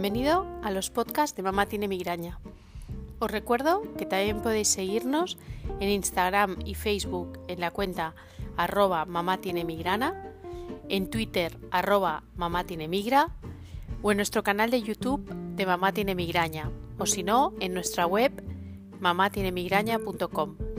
Bienvenido a los podcasts de Mamá tiene migraña. Os recuerdo que también podéis seguirnos en Instagram y Facebook en la cuenta arroba mamá tiene migrana, en Twitter arroba mamá tiene migra o en nuestro canal de YouTube de Mamá tiene migraña o si no en nuestra web mamatienemigranha.com.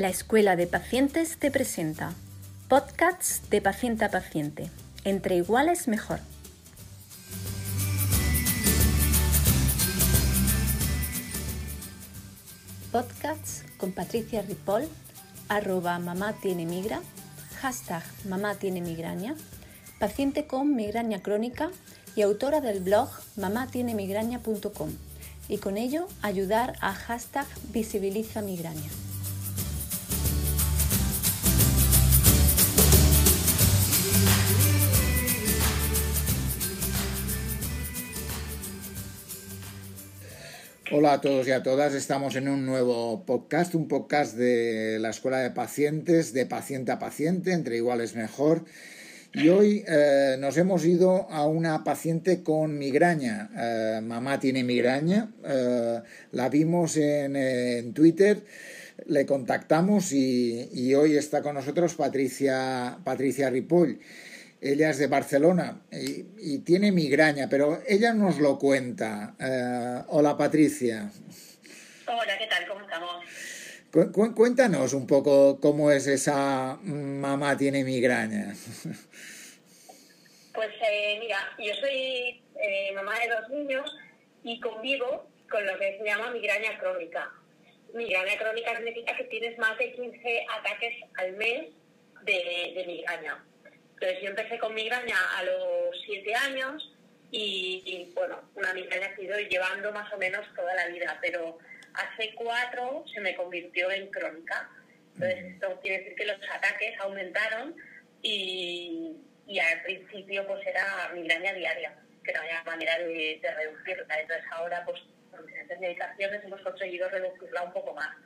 La Escuela de Pacientes te presenta podcasts de paciente a paciente. Entre iguales mejor. Podcasts con Patricia Ripoll, arroba mamá tiene migra, hashtag mamá tiene migraña, paciente con migraña crónica y autora del blog mamatienemigranha.com y con ello ayudar a hashtag visibiliza migraña. Hola a todos y a todas, estamos en un nuevo podcast, un podcast de la Escuela de Pacientes, de paciente a paciente, entre iguales mejor. Y hoy eh, nos hemos ido a una paciente con migraña. Eh, mamá tiene migraña, eh, la vimos en, Twitter, le contactamos y, y, hoy está con nosotros Patricia, Patricia Ripoll. Ella es de Barcelona y, tiene migraña, pero ella nos lo cuenta. Eh, hola Patricia. Hola, ¿qué tal? ¿Cómo estamos? cuéntanos un poco cómo es esa mamá tiene migraña. Pues eh, mira, yo soy eh, mamá de dos niños y convivo con lo que se llama migraña crónica. Migraña crónica significa que tienes más de 15 ataques al mes de migraña. Entonces yo empecé con migraña a los siete años y, bueno, una migraña que he ido llevando más o menos toda la vida, pero hace cuatro se me convirtió en crónica. Entonces esto quiere decir que los ataques aumentaron y, al principio pues era migraña diaria, que no había manera de, reducirla. Entonces ahora pues con diferentes medicaciones hemos conseguido reducirla un poco más.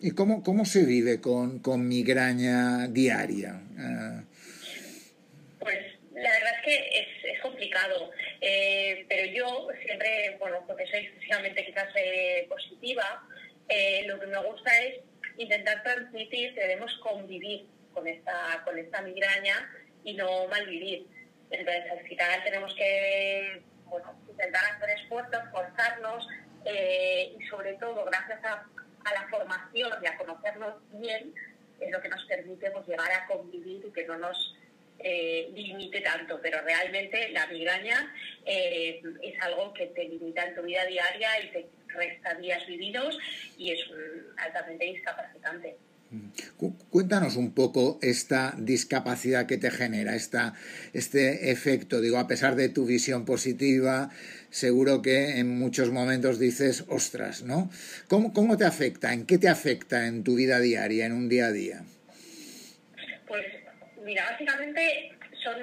¿Y cómo, cómo se vive con, con migraña diaria? Uh... Pues la verdad es que es, eh, pero yo siempre, bueno, porque soy excesivamente quizás eh, positiva, eh, lo que me gusta es intentar transmitir que debemos convivir con esta, con esta migraña y no malvivir. Entonces, al final tenemos que bueno, intentar hacer esfuerzos, forzarnos y sobre todo gracias a, a, la formación y a conocernos bien es lo que nos permite pues, llegar a convivir y que no nos eh, limite tanto, pero realmente la migraña eh, es algo que te limita en tu vida diaria y te resta días vividos y es altamente discapacitante. Cuéntanos un poco esta discapacidad que te genera, esta, este efecto. Digo, a pesar de tu visión positiva, seguro que en muchos momentos dices, ostras, ¿no? ¿Cómo, cómo te afecta? ¿En qué te afecta en tu vida diaria, en un día a día? Pues Mira, básicamente son,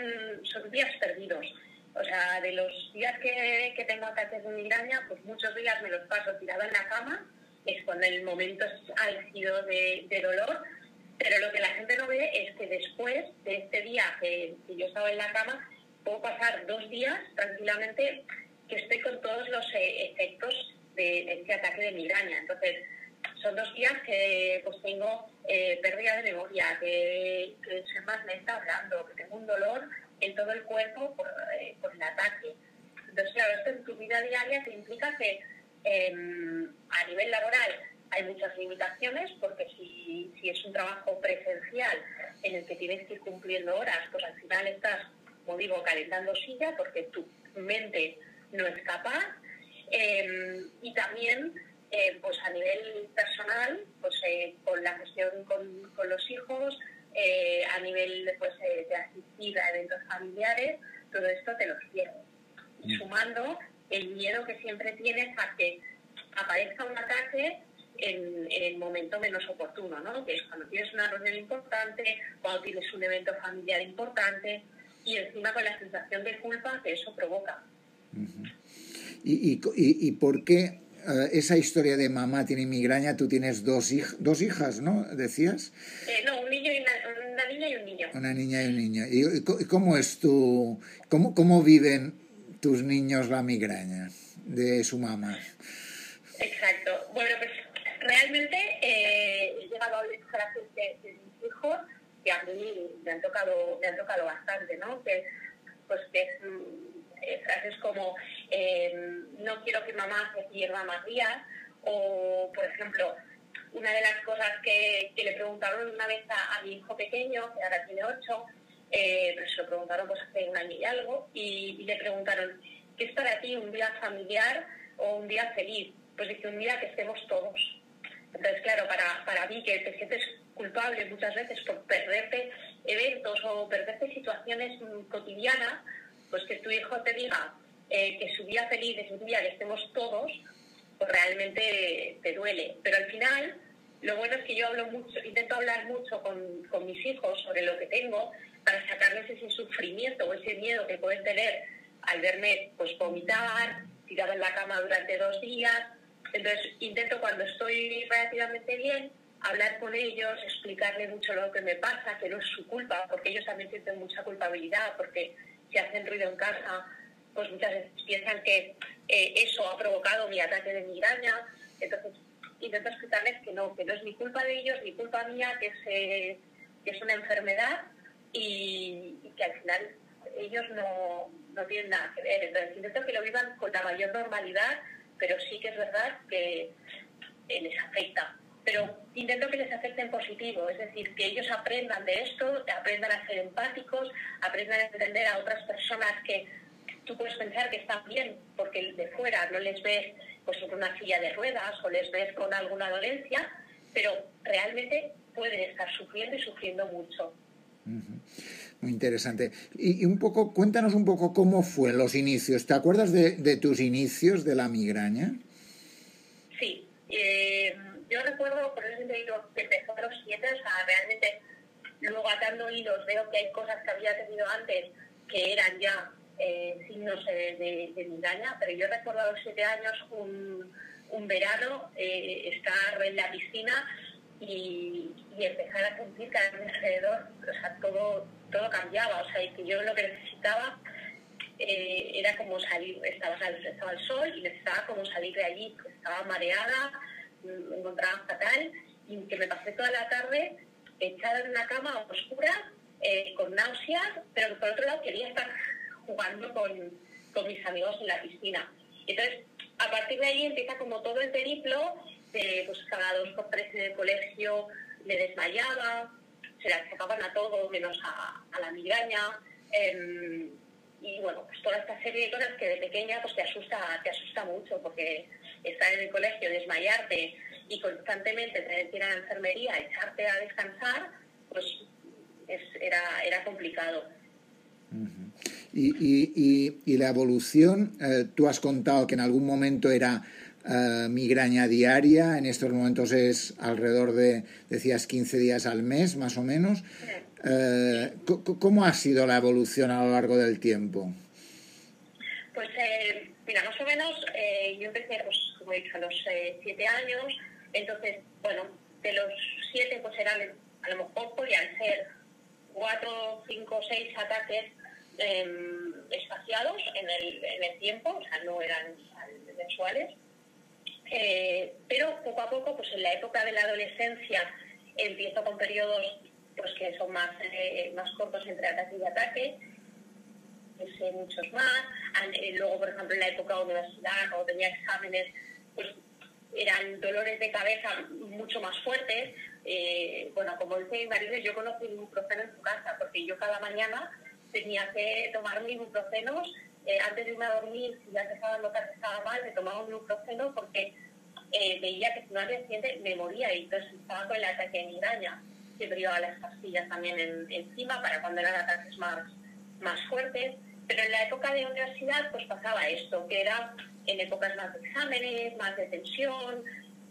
son días perdidos. O sea, de los días que, que tengo ataques de migraña, pues muchos días me los paso tirada en la cama, es cuando el momento es álgido de, de dolor, pero lo que la gente no ve es que después de este día que, yo estaba en la cama, puedo pasar dos días tranquilamente que estoy con todos los eh, efectos de, de este ataque de migraña. Entonces, son dos días que pues tengo eh, pérdida de memoria, que, que soy más lenta hablando, que tengo un dolor en todo el cuerpo por, eh, por el ataque. Entonces, claro, esto en tu vida diaria te implica que em, a nivel laboral hay muchas limitaciones porque si, si es un trabajo presencial en el que tienes que ir cumpliendo horas, pues al final estás, como digo, calentando silla porque tu mente no es capaz. Em, y también eh, pues a nivel personal, pues eh, con la gestión con, con los hijos, eh, a nivel pues, de asistir a eventos familiares, todo esto te los pierdes. Y sumando el miedo que siempre tienes a que aparezca un ataque en, en, el momento menos oportuno, ¿no? Que es cuando tienes una reunión importante, cuando tienes un evento familiar importante y encima con la sensación de culpa que eso provoca. ¿Y, y, y, y por qué eh, esa historia de mamá tiene migraña, tú tienes dos, dos hijas, ¿no? ¿Decías? Eh, no, un niño y una, niña y un niño. Una niña y un niño. ¿Y, cómo es tu, cómo, cómo viven tus niños la migraña de su mamá? Exacto. Bueno, pues realmente eh, he llegado a oír frases de, de, mis hijos que a mí me han tocado, me han tocado bastante, ¿no? Que, pues que es eh, frases como eh, no quiero que mamá se pierda más días o, por ejemplo, una de las cosas que, le preguntaron una vez a, mi hijo pequeño, que ahora tiene ocho, eh, pues se lo preguntaron pues hace un año y algo, y, le preguntaron, ¿qué es para ti un día familiar o un día feliz? Pues dice, un día que estemos todos. Entonces, claro, para, para mí que te sientes culpable muchas veces por perderte eventos o perderte situaciones cotidianas, pues que tu hijo te diga eh, que su día feliz es un día que estemos todos, pues realmente te duele. Pero al final, lo bueno es que yo hablo mucho, intento hablar mucho con, con mis hijos sobre lo que tengo para sacarles ese sufrimiento o ese miedo que pueden tener al verme pues vomitar, tirada en la cama durante dos días. Entonces intento cuando estoy relativamente bien hablar con ellos, explicarles mucho lo que me pasa, que no es su culpa, porque ellos también sienten mucha culpabilidad, porque si hacen ruido en casa, pues muchas veces piensan que eh, eso ha provocado mi ataque de migraña. Entonces, intento explicarles que no, que no es mi culpa de ellos, ni culpa mía, que es, eh, que es una enfermedad y, que al final ellos no, no tienen nada que ver. Entonces, intento que lo vivan con la mayor normalidad, pero sí que es verdad que les afecta pero intento que les afecte en positivo, es decir, que ellos aprendan de esto, aprendan a ser empáticos, aprendan a entender a otras personas que tú puedes pensar que están bien porque de fuera no les ves pues en una silla de ruedas o les ves con alguna dolencia, pero realmente pueden estar sufriendo y sufriendo mucho. Muy interesante. Y, un poco, cuéntanos un poco cómo fue los inicios. ¿Te acuerdas de, tus inicios de la migraña? Sí. Eh, yo recuerdo, por eso te digo, que empezó a los siete, o sea, realmente luego atando hilos veo que hay cosas que había tenido antes que eran ya eh, signos de, de, migraña, pero yo recuerdo a los siete años un, un verano eh, estar en la piscina y, empezar a sentir que a mi alrededor, o sea, todo, todo cambiaba, o sea, y que yo lo que necesitaba eh, era como salir, estaba, estaba el sol y necesitaba como salir de allí, porque estaba mareada, me encontraba fatal y que me pasé toda la tarde echada en una cama oscura, eh, con náuseas, pero por otro lado quería estar jugando con, con, mis amigos en la piscina. Entonces, a partir de ahí empieza como todo el periplo, pues cada dos por tres en el colegio me desmayaba, se la sacaban a todo menos a, a la migraña. Em, y bueno, pues toda esta serie de cosas que de pequeña pues te asusta, te asusta mucho porque estar en el colegio, desmayarte y constantemente tener que ir a la enfermería, echarte a descansar, pues era, era complicado. Y, y, y, la evolución, eh, tú has contado que en algún momento era uh, migraña diaria, en estos momentos es alrededor de, decías, 15 días al mes, más o menos. Eh, ¿Cómo ha sido la evolución a lo largo del tiempo? Pues eh, mira, más o menos yo empecé, pues, como he dicho, a los siete años, entonces, bueno, de los siete pues eran, a lo mejor podían ser cuatro, cinco, seis ataques em, espaciados en el, en el tiempo, o sea, no eran mensuales. Eh, pero poco a poco, pues en la época de la adolescencia, empiezo con periodos pues que son más, eh, más cortos entre ataque y ataque, pues, muchos más. Eh, luego, por ejemplo, en la época de universidad, cuando tenía exámenes, pues eran dolores de cabeza mucho más fuertes. bueno, como dice mi marido, yo conocí ibuprofeno en su casa, porque yo cada mañana tenía que tomar mis ibuprofenos eh, antes de irme a dormir, si ya empezaba a notar que estaba mal, me tomaba un ibuprofeno porque eh, veía que si no al día me moría y entonces estaba con el ataque de migraña. Siempre llevaba las pastillas también encima para cuando eran ataques más, más fuertes. Pero en la época de universidad pues pasaba esto, que era en épocas más de exámenes, más de tensión,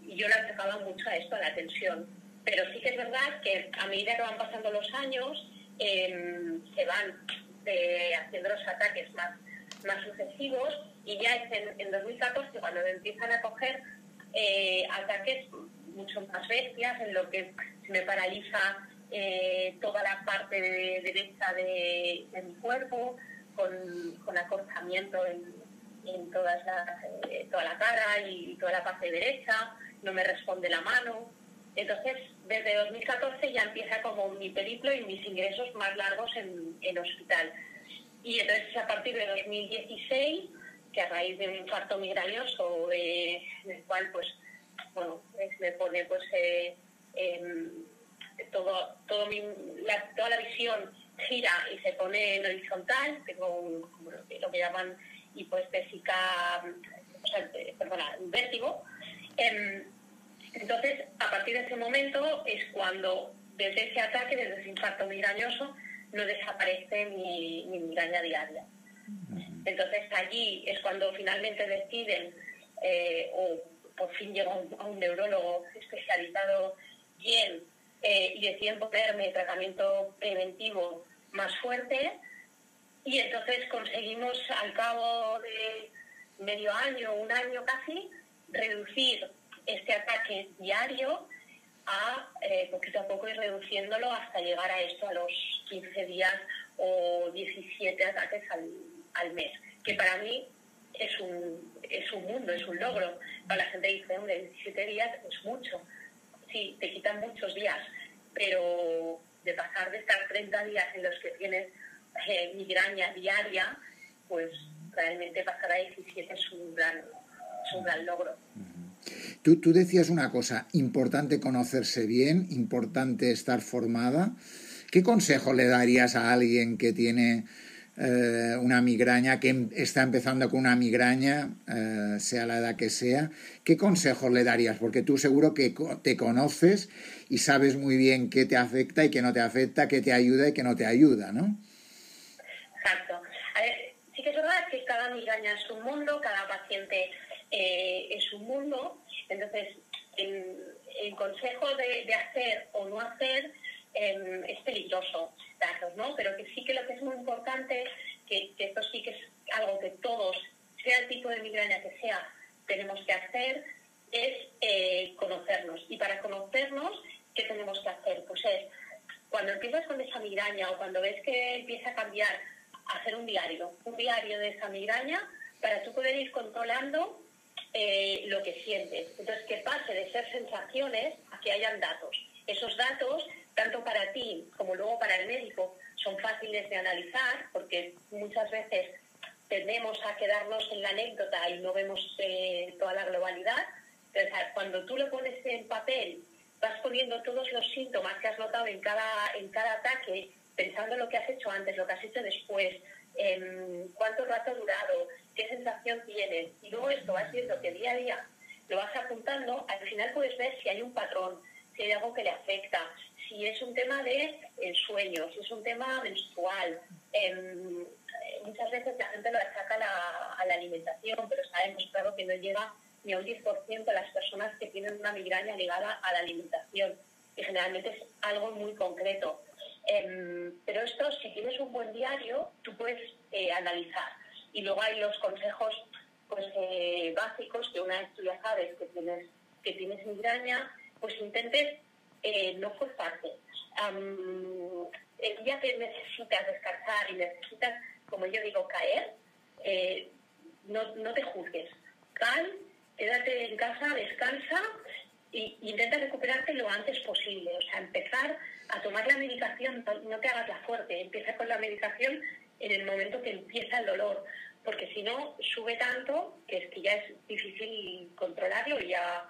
y yo la enfocaba mucho a esto, a la tensión. Pero sí que es verdad que a medida que van pasando los años, em, se van eh, haciendo los ataques más más sucesivos y ya es en, 2014 cuando empiezan a coger eh, ataques mucho más bestias en lo que se me paraliza eh, toda la parte derecha de, mi cuerpo con, con acortamiento en, en todas eh, toda la cara y toda la parte derecha, no me responde la mano. Entonces, desde 2014 ya empieza como mi periplo y mis ingresos más largos en, en hospital. Y entonces a partir de 2016, que a raíz de un infarto migrañoso, eh, en el cual pues, bueno, me pone pues eh, em, todo, todo la, toda la visión gira y se pone en horizontal, tengo lo que llaman hipoestésica, o sea, vértigo. Entonces, a partir de ese momento es cuando, desde ese ataque, desde ese infarto migrañoso, no desaparece mi, migraña diaria. Entonces, allí es cuando finalmente deciden, eh, o por fin llego a un, neurólogo especializado bien, eh, y deciden ponerme tratamiento preventivo más fuerte, y entonces conseguimos al cabo de medio año, un año casi, reducir este ataque diario a eh, poquito a poco ir reduciéndolo hasta llegar a esto a los 15 días o 17 ataques al, mes, que para mí es un, es un mundo, es un logro. Para la gente dice, hombre, 17 días es mucho. Sí, te quitan muchos días, pero de pasar de estar 30 días en los que tienes eh, migraña diaria, pues realmente pasar a 17 es un gran, es un gran logro. Tú, decías una cosa, importante conocerse bien, importante estar formada. ¿Qué consejo le darías a alguien que tiene eh, una migraña, que em, está empezando con una migraña, eh, sea la edad que sea? ¿Qué consejo le darías? Porque tú seguro que te conoces y sabes muy bien qué te afecta y qué no te afecta, qué te ayuda y qué no te ayuda, ¿no? Exacto. A ver, sí que es verdad que cada migraña es un mundo, cada paciente eh, es un mundo. Entonces, el, consejo de, hacer o no hacer em, es peligroso darlos, ¿no? Pero que sí que lo que es muy importante, que, esto sí que es algo que todos, sea el tipo de migraña que sea, tenemos que hacer, es eh, conocernos. Y para conocernos, ¿qué tenemos que hacer? Pues es, cuando empiezas con esa migraña o cuando ves que empieza a cambiar hacer un diario, un diario de esa migraña para tú poder ir controlando eh, lo que sientes. Entonces, que pase de ser sensaciones a que hayan datos. Esos datos, tanto para ti como luego para el médico, son fáciles de analizar porque muchas veces tendemos a quedarnos en la anécdota y no vemos eh, toda la globalidad. Entonces, cuando tú lo pones en papel, vas poniendo todos los síntomas que has notado en cada, en cada ataque pensando lo que has hecho antes, lo que has hecho después, em, cuánto rato ha durado, qué sensación tienes, y luego esto vas viendo que día a día lo vas apuntando, al final puedes ver si hay un patrón, si hay algo que le afecta, si es un tema de el sueño, si es un tema menstrual. Em, muchas veces la gente lo achaca a la alimentación, pero sabemos claro que no llega ni a un 10% de las personas que tienen una migraña ligada a la alimentación, y generalmente es algo muy concreto. Em, pero esto, si tienes un buen diario, tú puedes eh, analizar. Y luego hay los consejos pues, eh, básicos que una vez tú ya sabes que tienes, que tienes migraña, pues intentes eh, no forzarte. el día que necesitas descansar y necesitas, como yo digo, caer, no, no te juzgues. Cal, quédate en casa, descansa e intenta recuperarte lo antes posible. O sea, empezar a tomar la medicación, no te hagas la fuerte, empieza con la medicación en el momento que empieza el dolor, porque si no, sube tanto que es que ya es difícil controlarlo y ya,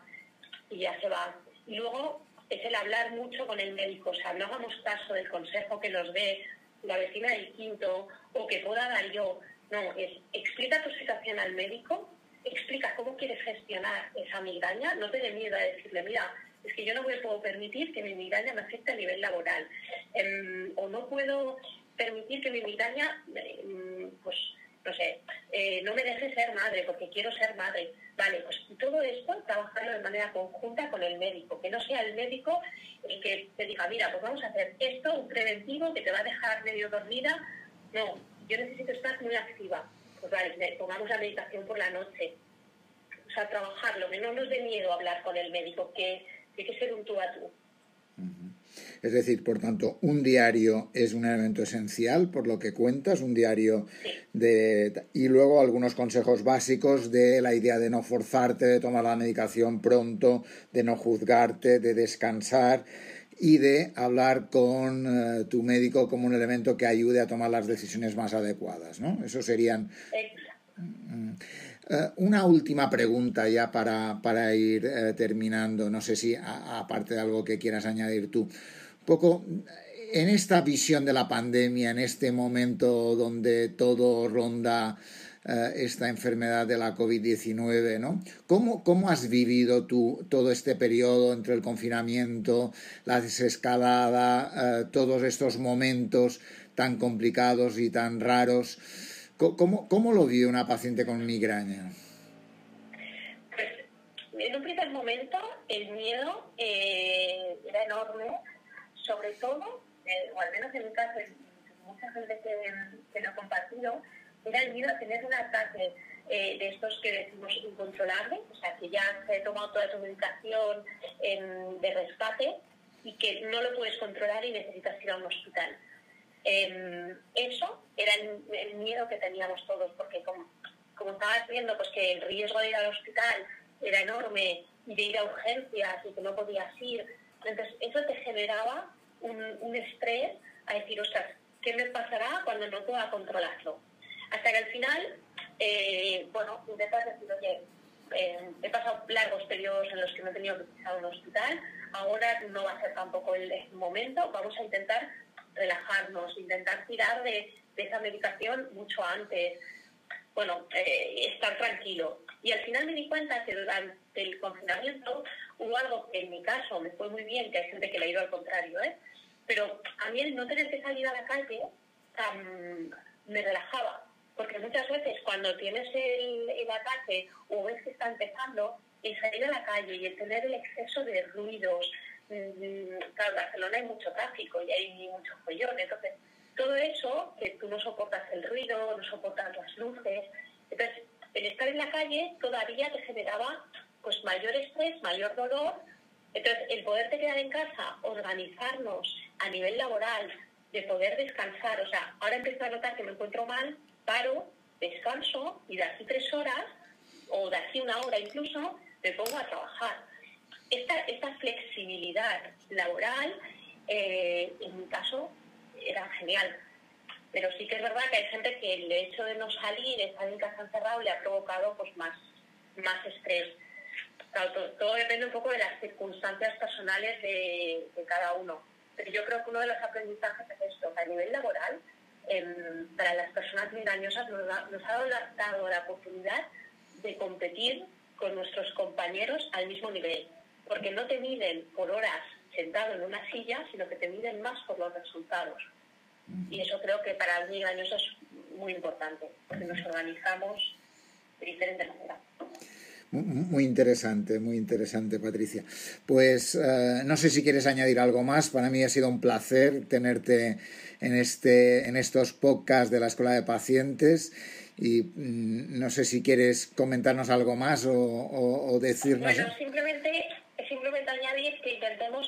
y ya se va. Y luego es el hablar mucho con el médico, o sea, no hagamos caso del consejo que nos dé la vecina del quinto o que pueda dar yo. No, es explica tu situación al médico, explica cómo quieres gestionar esa migraña, no te dé miedo a decirle, mira, es que yo no me puedo permitir que mi migraña me afecte a nivel laboral. Em, o no puedo permitir que mi migraña, em, pues, no sé, eh, no me deje ser madre porque quiero ser madre. Vale, pues todo esto trabajarlo de manera conjunta con el médico, que no sea el médico el que te diga, mira, pues vamos a hacer esto, un preventivo que te va a dejar medio dormida. No, yo necesito estar muy activa. Pues vale, pongamos la meditación por la noche. O sea, trabajarlo, que no nos dé miedo hablar con el médico, que tiene que ser un tú a tú. Es decir, por tanto, un diario es un elemento esencial, por lo que cuentas, un diario de... Y luego algunos consejos básicos de la idea de no forzarte, de tomar la medicación pronto, de no juzgarte, de descansar y de hablar con eh, tu médico como un elemento que ayude a tomar las decisiones más adecuadas, ¿no? Eso serían... Mm, eh, una última pregunta ya para, para ir eh, terminando, no sé si aparte de algo que quieras añadir tú. Poco en esta visión de la pandemia, en este momento donde todo ronda esta enfermedad de la COVID-19, ¿no? ¿Cómo, ¿Cómo, has vivido tú todo este periodo entre el confinamiento, la desescalada, eh, todos estos momentos tan complicados y tan raros? ¿Cómo, cómo lo vive una paciente con migraña? Pues en un primer momento el miedo eh, era enorme sobre todo, eh, o al menos en mi caso, mucha gente que, lo ha compartido, era el miedo a tener un ataque eh, de estos que decimos incontrolables, o sea, que ya se ha tomado toda tu medicación de rescate y que no lo puedes controlar y necesitas ir a un hospital. Em, eso era el, miedo que teníamos todos, porque como, como estabas viendo, pues que el riesgo de ir al hospital era enorme y de ir a urgencias y que no podías ir, entonces eso te generaba un, estrés a decir, ostras, ¿qué me pasará cuando no pueda controlarlo? Hasta que al final, eh, bueno, intentas decir, oye, eh, he pasado largos periodos en los que no he tenido que pisar un hospital, ahora no va a ser tampoco el momento, vamos a intentar relajarnos, intentar tirar de, esa medicación mucho antes, bueno, eh, estar tranquilo. Y al final me di cuenta que durante el confinamiento hubo algo que en mi caso me fue muy bien, que hay gente que le ha ido al contrario, ¿eh? pero a mí el no tener que salir a la calle me relajaba, porque muchas veces cuando tienes el, el ataque o ves que está empezando, el salir a la calle y el tener el exceso de ruidos, mm, claro, en Barcelona hay mucho tráfico y hay mucho follón, entonces todo eso, que tú no soportas el ruido, no soportas las luces, entonces el estar en la calle todavía te generaba pues mayor estrés, mayor dolor. Entonces, el poderte quedar en casa, organizarnos a nivel laboral, de poder descansar, o sea, ahora empiezo a notar que me encuentro mal, paro, descanso y de aquí tres horas o de aquí una hora incluso me pongo a trabajar. Esta, esta flexibilidad laboral, eh, en mi caso, era genial. Pero sí que es verdad que hay gente que el hecho de no salir, estar en casa encerrado, le ha provocado pues más, más estrés todo, depende un poco de las circunstancias personales de, cada uno. Pero yo creo que uno de los aprendizajes es esto, que a nivel laboral, em, para las personas engañosas nos, nos ha dado la oportunidad de competir con nuestros compañeros al mismo nivel, porque no te miden por horas sentado en una silla, sino que te miden más por los resultados. Y eso creo que para el engañoso es muy importante, porque nos organizamos de diferente manera. Muy interesante, muy interesante, Patricia. Pues eh, no sé si quieres añadir algo más. Para mí ha sido un placer tenerte en, este, en estos podcasts de la Escuela de Pacientes y mm, no sé si quieres comentarnos algo más o, o, decirnos. Bueno, simplemente, simplemente añadir que intentemos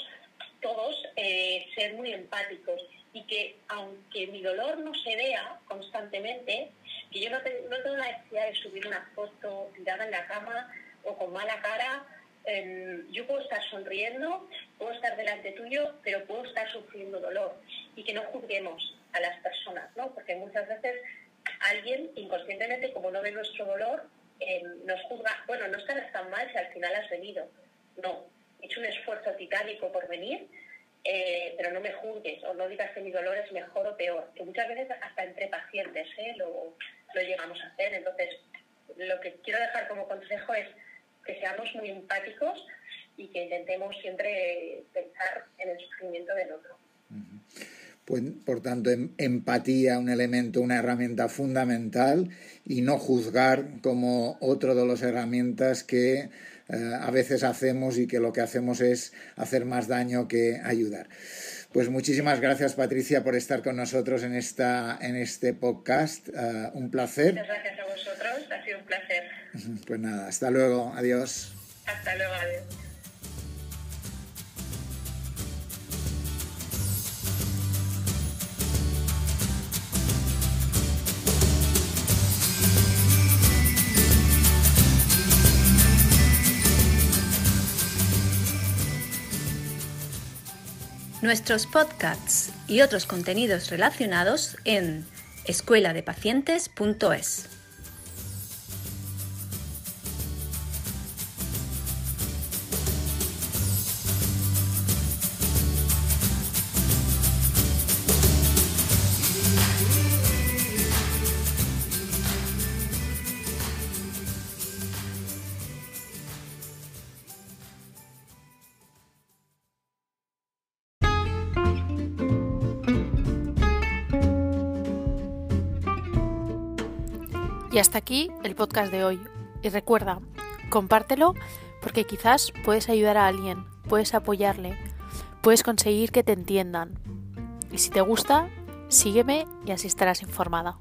todos eh, ser muy empáticos y que aunque mi dolor no se vea constantemente, que yo no, no tengo la necesidad de subir una foto tirada en la cama o con mala cara. Em, yo puedo estar sonriendo, puedo estar delante tuyo, pero puedo estar sufriendo dolor. Y que no juzguemos a las personas, ¿no? Porque muchas veces alguien inconscientemente, como no ve nuestro dolor, em, nos juzga, bueno, no estarás tan mal si al final has venido. No, he hecho un esfuerzo titánico por venir, eh, pero no me juzgues o no digas que mi dolor es mejor o peor, que muchas veces hasta entre pacientes ¿eh? lo, lo llegamos a hacer. Entonces, lo que quiero dejar como consejo es que seamos muy empáticos y que intentemos siempre pensar en el sufrimiento del otro. Pues, por tanto, em, empatía, un elemento, una herramienta fundamental y no juzgar como otro de las herramientas que eh, a veces hacemos y que lo que hacemos es hacer más daño que ayudar. Pues muchísimas gracias, Patricia, por estar con nosotros en, esta, en este podcast. Uh, un placer. Muchas gracias a vosotros, ha sido un placer. Pues nada, hasta luego, adiós. Hasta luego, adiós. Nuestros podcasts y otros contenidos relacionados en escueladepacientes.es. Y hasta aquí el podcast de hoy. Y recuerda, compártelo porque quizás puedes ayudar a alguien, puedes apoyarle, puedes conseguir que te entiendan. Y si te gusta, sígueme y así estarás informada.